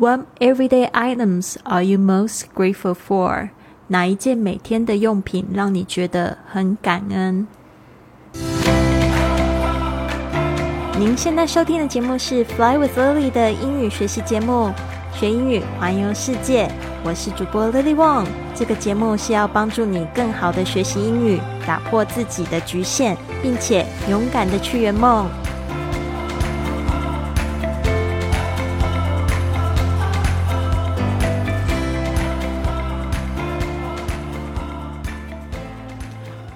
What everyday items are you most grateful for？哪一件每天的用品让你觉得很感恩？您现在收听的节目是《Fly with Lily》的英语学习节目，学英语环游世界。我是主播 Lily Wong。这个节目是要帮助你更好的学习英语，打破自己的局限，并且勇敢的去圆梦。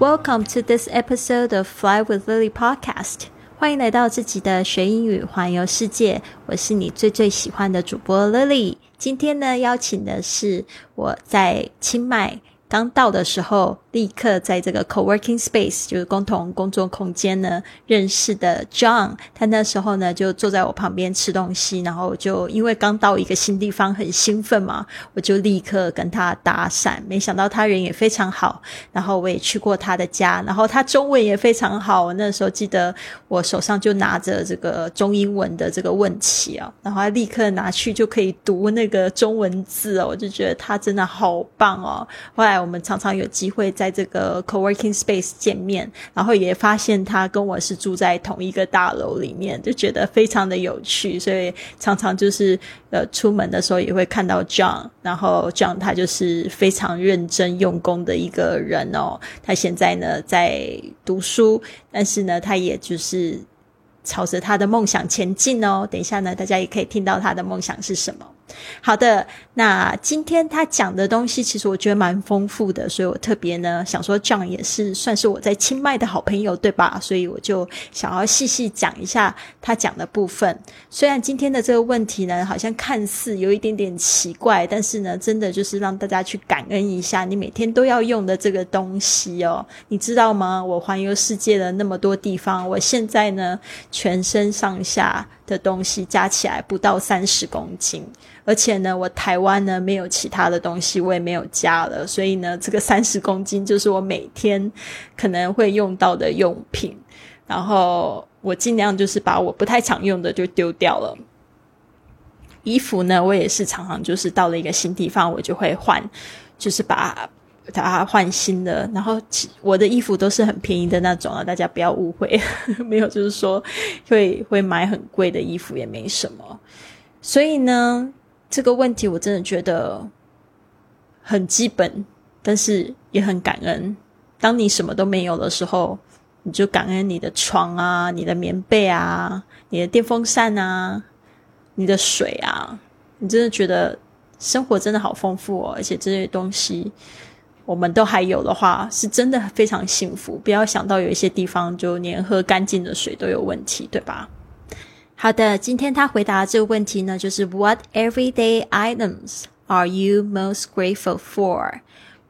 Welcome to this episode of Fly with Lily podcast。欢迎来到自己的学英语环游世界。我是你最最喜欢的主播 Lily。今天呢，邀请的是我在清迈。刚到的时候，立刻在这个 co-working space，就是共同工作空间呢认识的 John。他那时候呢就坐在我旁边吃东西，然后就因为刚到一个新地方很兴奋嘛，我就立刻跟他搭讪。没想到他人也非常好，然后我也去过他的家，然后他中文也非常好。我那时候记得我手上就拿着这个中英文的这个问题啊，然后他立刻拿去就可以读那个中文字哦，我就觉得他真的好棒哦。后来。我们常常有机会在在这个 co-working space 见面，然后也发现他跟我是住在同一个大楼里面，就觉得非常的有趣，所以常常就是呃出门的时候也会看到 John，然后 John 他就是非常认真用功的一个人哦。他现在呢在读书，但是呢他也就是朝着他的梦想前进哦。等一下呢，大家也可以听到他的梦想是什么。好的，那今天他讲的东西其实我觉得蛮丰富的，所以我特别呢想说，这样也是算是我在清迈的好朋友，对吧？所以我就想要细细讲一下他讲的部分。虽然今天的这个问题呢，好像看似有一点点奇怪，但是呢，真的就是让大家去感恩一下你每天都要用的这个东西哦。你知道吗？我环游世界的那么多地方，我现在呢全身上下的东西加起来不到三十公斤。而且呢，我台湾呢没有其他的东西，我也没有加了，所以呢，这个 三十公斤就是我每天可能会用到的用品。然后我尽量就是把我不太常用的就丢掉了。衣服呢，我也是常常就是到了一个新地方，我就会换，就是把它换新的。然后我的衣服都是很便宜的那种啊，大家不要误会，没有就是说会会买很贵的衣服也没什么。所以呢。这个问题我真的觉得很基本，但是也很感恩。当你什么都没有的时候，你就感恩你的床啊、你的棉被啊、你的电风扇啊、你的水啊。你真的觉得生活真的好丰富哦，而且这些东西我们都还有的话，是真的非常幸福。不要想到有一些地方就连喝干净的水都有问题，对吧？好的，今天他回答这个问题呢，就是 What everyday items are you most grateful for?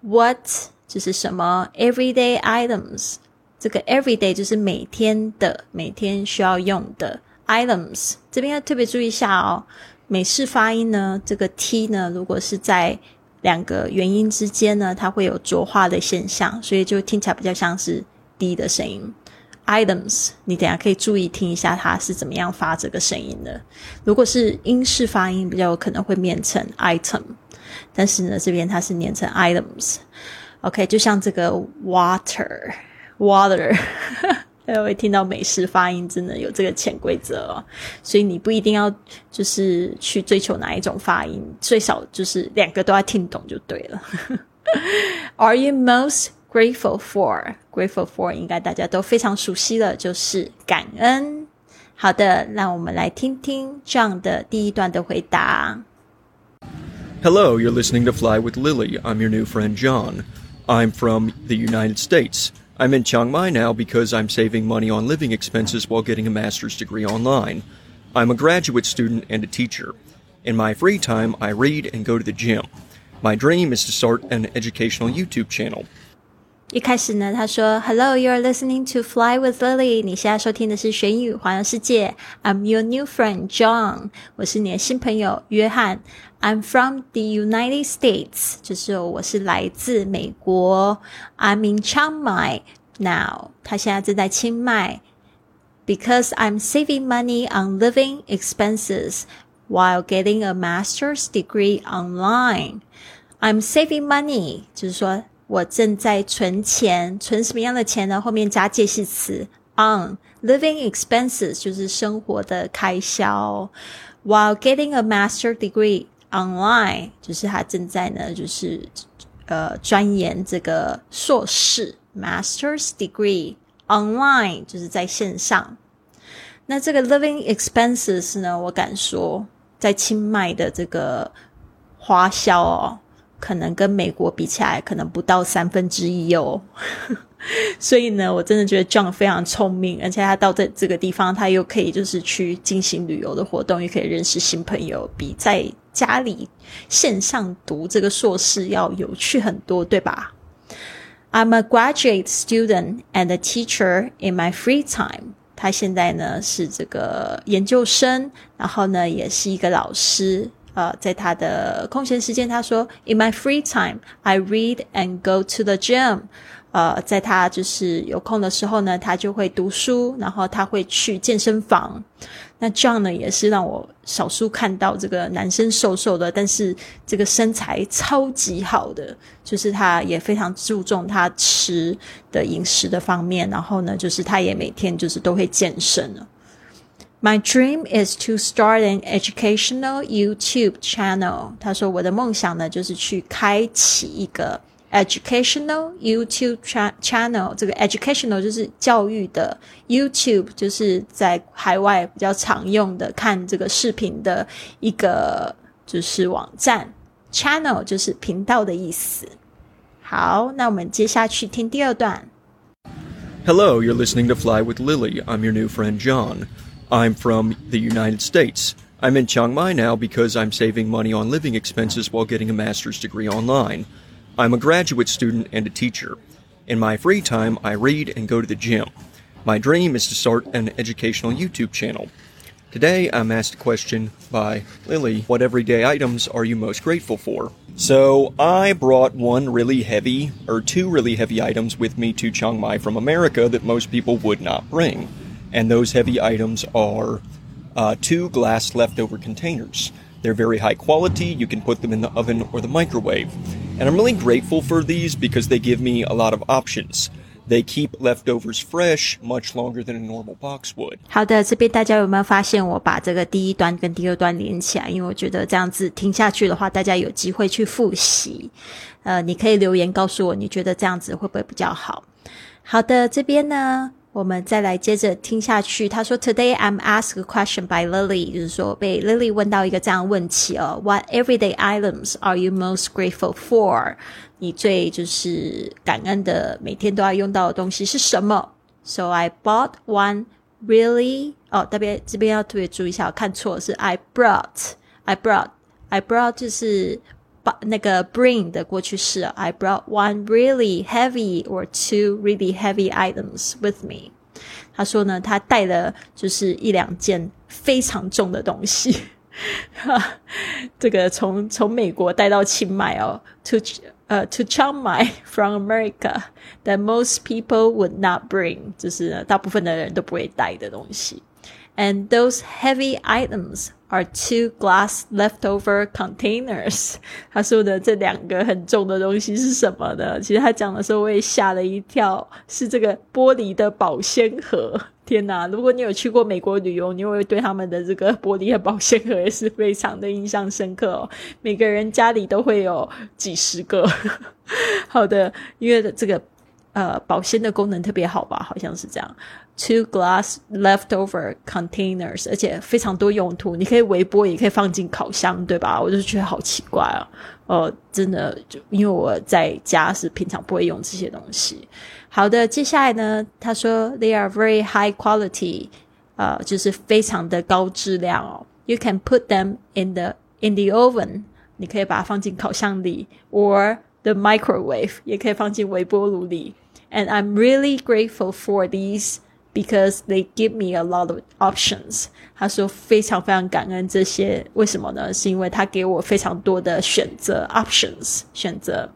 What 就是什么 everyday items？这个 everyday 就是每天的、每天需要用的 items。这边要特别注意一下哦，美式发音呢，这个 t 呢，如果是在两个元音之间呢，它会有浊化的现象，所以就听起来比较像是 d 的声音。items，你等下可以注意听一下它是怎么样发这个声音的。如果是英式发音，比较有可能会念成 item，但是呢，这边它是念成 items。OK，就像这个 water，water，家会听到美式发音真的有这个潜规则哦，所以你不一定要就是去追求哪一种发音，最少就是两个都要听懂就对了。Are you most Grateful for, grateful for，应该大家都非常熟悉了，就是感恩。好的，让我们来听听这样的第一段的回答。Hello, you're listening to Fly with Lily. I'm your new friend John. I'm from the United States. I'm in Chiang Mai now because I'm saving money on living expenses while getting a master's degree online. I'm a graduate student and a teacher. In my free time, I read and go to the gym. My dream is to start an educational YouTube channel. 一开始呢，他说：“Hello, you're listening to Fly with Lily。你现在收听的是学英语环游世界。I'm your new friend John。我是你的新朋友约翰。 I'm from the United States，就是我是来自美国。I'm in Chiang Mai now。他现在正在清迈。Because I'm saving money on living expenses while getting a master's degree online. I'm saving money，就是说我正在存钱，存什么样的钱呢？后面加介系词 on living expenses，就是生活的开销。While getting a master degree online，就是他正在呢，就是呃钻研这个硕士 master's degree online，就是在线上。那这个 living expenses 呢，我敢说，在清迈的这个花销哦。可能跟美国比起来，可能不到三分之一哦。所以呢，我真的觉得 John 非常聪明，而且他到这这个地方，他又可以就是去进行旅游的活动，又可以认识新朋友，比在家里线上读这个硕士要有趣很多，对吧？I'm a graduate student and a teacher in my free time。他现在呢是这个研究生，然后呢也是一个老师。呃，在他的空闲时间，他说：“In my free time, I read and go to the gym。”呃，在他就是有空的时候呢，他就会读书，然后他会去健身房。那 John 呢，也是让我少数看到这个男生瘦瘦的，但是这个身材超级好的，就是他也非常注重他吃的饮食的方面，然后呢，就是他也每天就是都会健身了。My dream is to start an educational YouTube channel。他说：“我的梦想呢，就是去开启一个 educational YouTube channel。这个 educational 就是教育的，YouTube 就是在海外比较常用的看这个视频的一个就是网站，channel 就是频道的意思。好，那我们接下去听第二段。Hello, you're listening to Fly with Lily. I'm your new friend John. I'm from the United States. I'm in Chiang Mai now because I'm saving money on living expenses while getting a master's degree online. I'm a graduate student and a teacher. In my free time, I read and go to the gym. My dream is to start an educational YouTube channel. Today, I'm asked a question by Lily What everyday items are you most grateful for? So, I brought one really heavy, or two really heavy items with me to Chiang Mai from America that most people would not bring and those heavy items are uh, two glass leftover containers. They're very high quality. You can put them in the oven or the microwave. And I'm really grateful for these because they give me a lot of options. They keep leftovers fresh much longer than a normal box would. 好的，这边大家有没有发现我把这个第一段跟第二段连起来？因为我觉得这样子听下去的话，大家有机会去复习。呃，你可以留言告诉我，你觉得这样子会不会比较好？好的，这边呢。 我们再来接着听下去。他说：“Today I'm asked a question by Lily，就是说被 Lily 问到一个这样问题哦。What everyday items are you most grateful for？你最就是感恩的，每天都要用到的东西是什么？So I bought one really 哦，特别这边要特别注意一下，看错是 I brought，I brought，I brought 就是 把那个 bring 的过去式，I brought one really heavy or two really heavy items with me。他说呢，他带了就是一两件非常重的东西，这个从从美国带到清迈哦，to 呃 to Chiang Mai from America that most people would not bring，就是大部分的人都不会带的东西。 And those heavy items are two glass leftover containers。他说的这两个很重的东西是什么呢？其实他讲的时候我也吓了一跳，是这个玻璃的保鲜盒。天哪！如果你有去过美国旅游，你会对他们的这个玻璃的保鲜盒也是非常的印象深刻哦。每个人家里都会有几十个。好的，因为这个呃保鲜的功能特别好吧？好像是这样。Two glass leftover containers，而且非常多用途，你可以微波，也可以放进烤箱，对吧？我就觉得好奇怪啊！哦，真的，就因为我在家是平常不会用这些东西。好的，接下来呢，他说 they are very high quality，呃，就是非常的高质量哦。You can put them in the in the oven，你可以把它放进烤箱里，or the microwave，也可以放进微波炉里。And I'm really grateful for these because they give me a lot of options。他说非常非常感恩这些，为什么呢？是因为他给我非常多的选择 options 选择。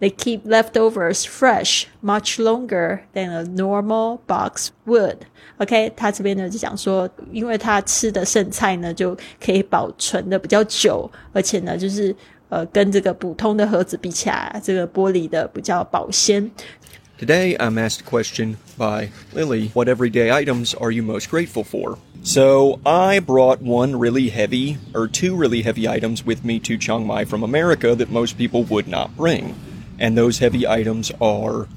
They keep leftovers fresh much longer than a normal box would. OK，他这边呢就讲说，因为他吃的剩菜呢就可以保存的比较久，而且呢就是呃跟这个普通的盒子比起来，这个玻璃的比较保鲜。Today, I'm asked a question by Lily What everyday items are you most grateful for? So, I brought one really heavy, or two really heavy items with me to Chiang Mai from America that most people would not bring. And those heavy items are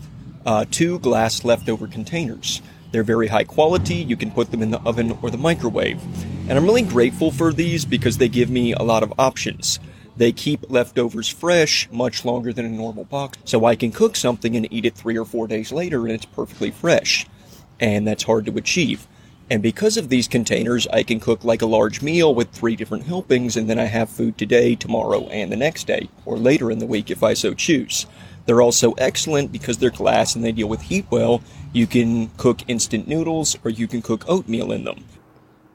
uh, two glass leftover containers. They're very high quality. You can put them in the oven or the microwave. And I'm really grateful for these because they give me a lot of options. They keep leftovers fresh much longer than a normal box, so I can cook something and eat it three or four days later and it's perfectly fresh. And that's hard to achieve. And because of these containers, I can cook like a large meal with three different helpings, and then I have food today, tomorrow, and the next day, or later in the week if I so choose. They're also excellent because they're glass and they deal with heat well. You can cook instant noodles or you can cook oatmeal in them.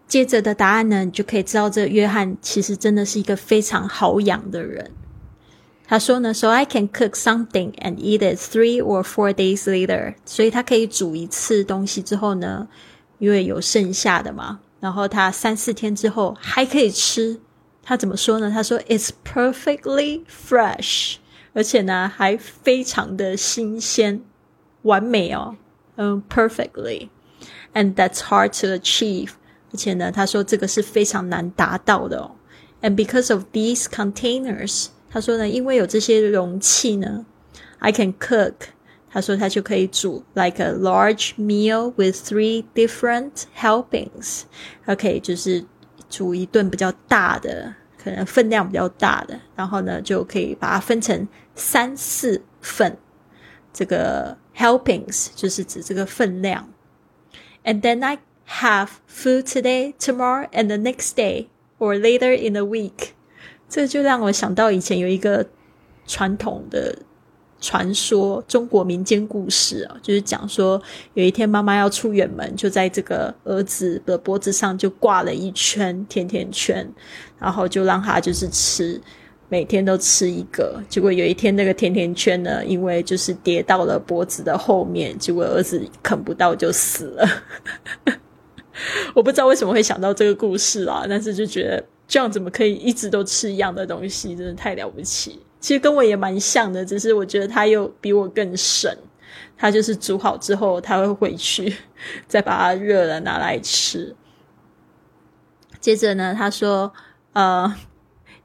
接着的答案呢，你就可以知道这约翰其实真的是一个非常好养的人。他说呢，So I can cook something and eat it three or four days later。所以他可以煮一次东西之后呢，因为有剩下的嘛，然后他三四天之后还可以吃。他怎么说呢？他说，It's perfectly fresh，而且呢还非常的新鲜，完美哦，嗯，perfectly，and that's hard to achieve。 而且呢，他说这个是非常难达到的哦。And because of these containers，他说呢，因为有这些容器呢，I can cook。他说他就可以煮 like a large meal with three different helpings。OK，就是煮一顿比较大的，可能分量比较大的，然后呢就可以把它分成三四份。这个 helpings 就是指这个分量。And then I have food today, tomorrow, and the next day, or later in the week。这就让我想到以前有一个传统的传说，中国民间故事啊，就是讲说有一天妈妈要出远门，就在这个儿子的脖子上就挂了一圈甜甜圈，然后就让他就是吃。每天都吃一个，结果有一天那个甜甜圈呢，因为就是跌到了脖子的后面，结果儿子啃不到就死了。我不知道为什么会想到这个故事啊，但是就觉得这样怎么可以一直都吃一样的东西，真的太了不起。其实跟我也蛮像的，只是我觉得他又比我更省。他就是煮好之后，他会回去 再把它热了拿来吃。接着呢，他说：“呃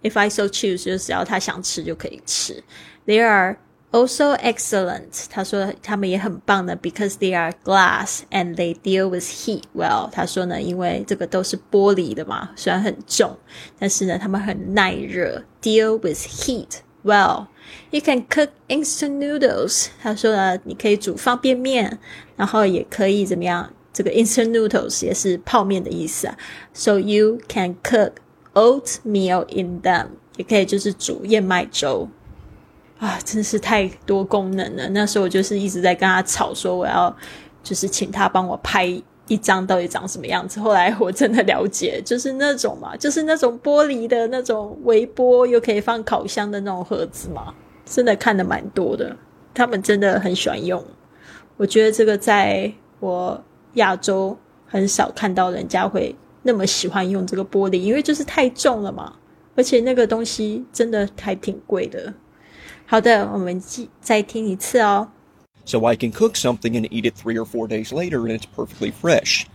，if I so choose，就只要他想吃就可以吃。There are。” Also excellent，他说他们也很棒的，because they are glass and they deal with heat well。他说呢，因为这个都是玻璃的嘛，虽然很重，但是呢，他们很耐热，deal with heat well。You can cook instant noodles。他说呢，你可以煮方便面，然后也可以怎么样？这个 instant noodles 也是泡面的意思啊。So you can cook oatmeal in them，也可以就是煮燕麦粥。 啊，真是太多功能了。那时候我就是一直在跟他吵，说我要就是请他帮我拍一张到底长什么样子。后来我真的了解，就是那种嘛，就是那种玻璃的那种微波又可以放烤箱的那种盒子嘛。真的看的蛮多的，他们真的很喜欢用。我觉得这个在我亚洲很少看到人家会那么喜欢用这个玻璃，因为就是太重了嘛，而且那个东西真的还挺贵的。好的，我们再听一次哦。So I can cook something and eat it three or four days later and it's perfectly fresh.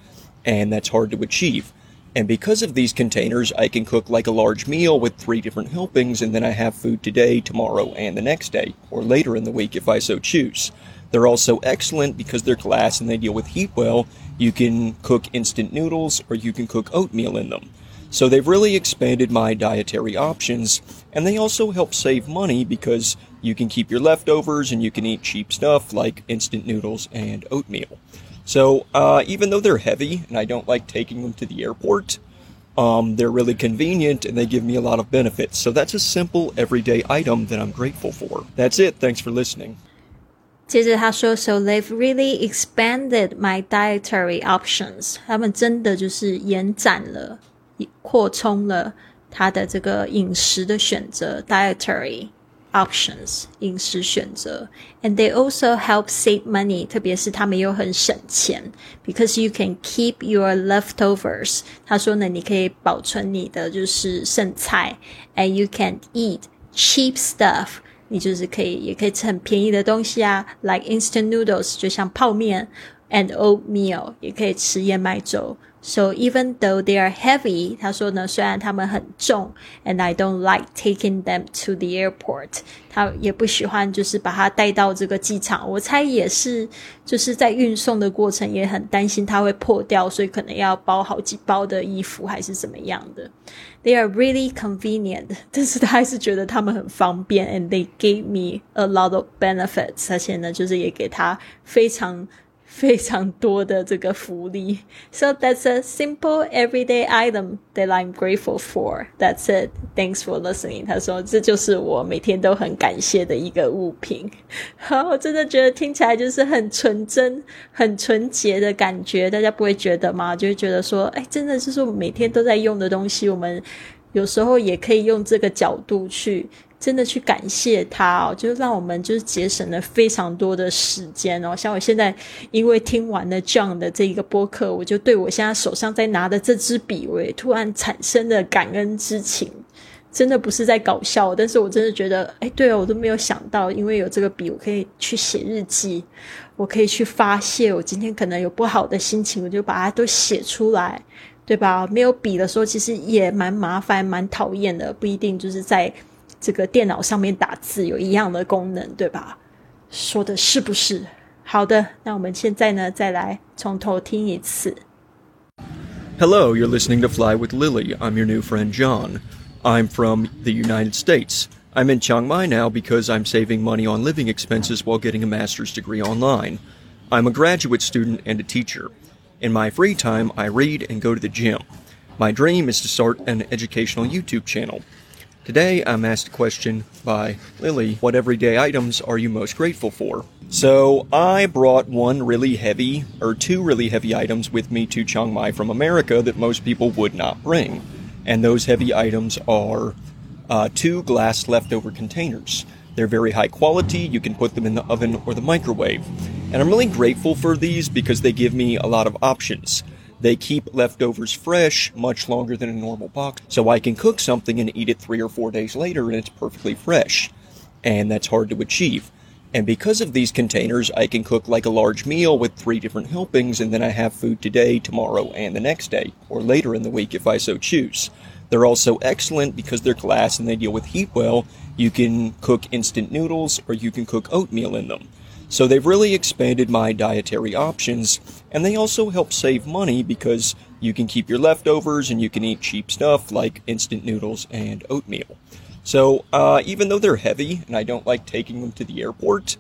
And that's hard to achieve. And because of these containers, I can cook like a large meal with three different helpings, and then I have food today, tomorrow, and the next day, or later in the week if I so choose. They're also excellent because they're glass and they deal with heat well. You can cook instant noodles or you can cook oatmeal in them. So they've really expanded my dietary options, and they also help save money because you can keep your leftovers and you can eat cheap stuff like instant noodles and oatmeal. So uh, even though they're heavy and I don't like taking them to the airport, um, they're really convenient and they give me a lot of benefits. So that's a simple everyday item that I'm grateful for. That's it. Thanks for listening. 接着他说，So they've really expanded my dietary options。他们真的就是延展了 扩充了他的这个饮食的选择 （dietary）。 options 饮食选择，and they also help save money，特别是他们又很省钱，because you can keep your leftovers。他说呢，你可以保存你的就是剩菜，and you can eat cheap stuff。你就是可以，也可以吃很便宜的东西啊，like instant noodles，就像泡面，and oatmeal，也可以吃燕麦粥。 So even though they are heavy，他说呢，虽然他们很重，and I don't like taking them to the airport，他也不喜欢就是把它带到这个机场。我猜也是就是在运送的过程也很担心它会破掉，所以可能要包好几包的衣服还是怎么样的。They are really convenient，但是他还是觉得他们很方便，and they gave me a lot of benefits，而且呢，就是也给他非常。 非常多的这个福利。So that's a simple everyday item that I'm grateful for. That's it. Thanks for listening. 他说这就是我每天都很感谢的一个物品。好，我真的觉得听起来就是很纯真、很纯洁的感觉。大家不会觉得吗？就会觉得说，哎，真的就是我们每天都在用的东西，我们有时候也可以用这个角度去。真的去感谢他哦，就让我们就是节省了非常多的时间哦。像我现在因为听完了这样的这一个播客，我就对我现在手上在拿的这支笔，我也突然产生了感恩之情。真的不是在搞笑，但是我真的觉得，哎，对哦，我都没有想到，因为有这个笔，我可以去写日记，我可以去发泄我今天可能有不好的心情，我就把它都写出来，对吧？没有笔的时候，其实也蛮麻烦、蛮讨厌的，不一定就是在。这个电脑上面打字有一样的功能，对吧？说的是不是？好的，那我们现在呢，再来从头听一次。Hello, you're listening to Fly with Lily. I'm your new friend John. I'm from the United States. I'm in Chiang Mai now because I'm saving money on living expenses while getting a master's degree online. I'm a graduate student and a teacher. In my free time, I read and go to the gym. My dream is to start an educational YouTube channel. Today, I'm asked a question by Lily What everyday items are you most grateful for? So, I brought one really heavy, or two really heavy items with me to Chiang Mai from America that most people would not bring. And those heavy items are uh, two glass leftover containers. They're very high quality, you can put them in the oven or the microwave. And I'm really grateful for these because they give me a lot of options. They keep leftovers fresh much longer than a normal box, so I can cook something and eat it three or four days later and it's perfectly fresh. And that's hard to achieve. And because of these containers, I can cook like a large meal with three different helpings, and then I have food today, tomorrow, and the next day, or later in the week if I so choose. They're also excellent because they're glass and they deal with heat well. You can cook instant noodles or you can cook oatmeal in them. So they've really expanded my dietary options, and they also help save money because you can keep your leftovers and you can eat cheap stuff like instant noodles and oatmeal. So uh, even though they're heavy and I don't like taking them to the airport,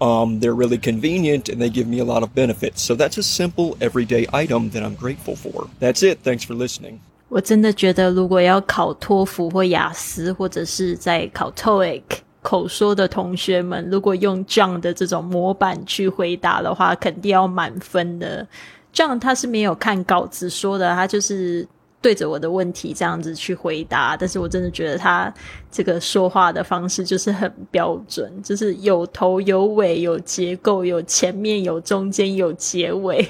um, they're really convenient and they give me a lot of benefits. So that's a simple everyday item that I'm grateful for. That's it. Thanks for listening. 我真的觉得，如果要考托福或雅思，或者是在考 TOEIC， 口说的同学们，如果用这样的这种模板去回答的话，肯定要满分的。这样他是没有看稿子说的，他就是对着我的问题这样子去回答。但是我真的觉得他这个说话的方式就是很标准，就是有头有尾，有结构，有前面，有中间，有结尾，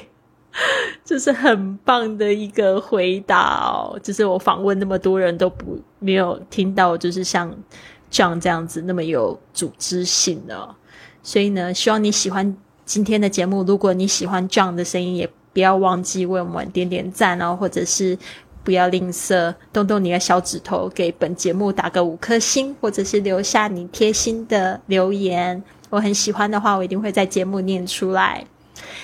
就是很棒的一个回答哦。就是我访问那么多人都不没有听到，就是像。像这样子那么有组织性的，所以呢，希望你喜欢今天的节目。如果你喜欢这样的声音，也不要忘记为我们点点赞哦，或者是不要吝啬，动动你的小指头，给本节目打个五颗星，或者是留下你贴心的留言。我很喜欢的话，我一定会在节目念出来。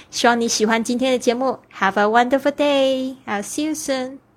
希望你喜欢今天的节目。Have a wonderful day. I'll see you soon.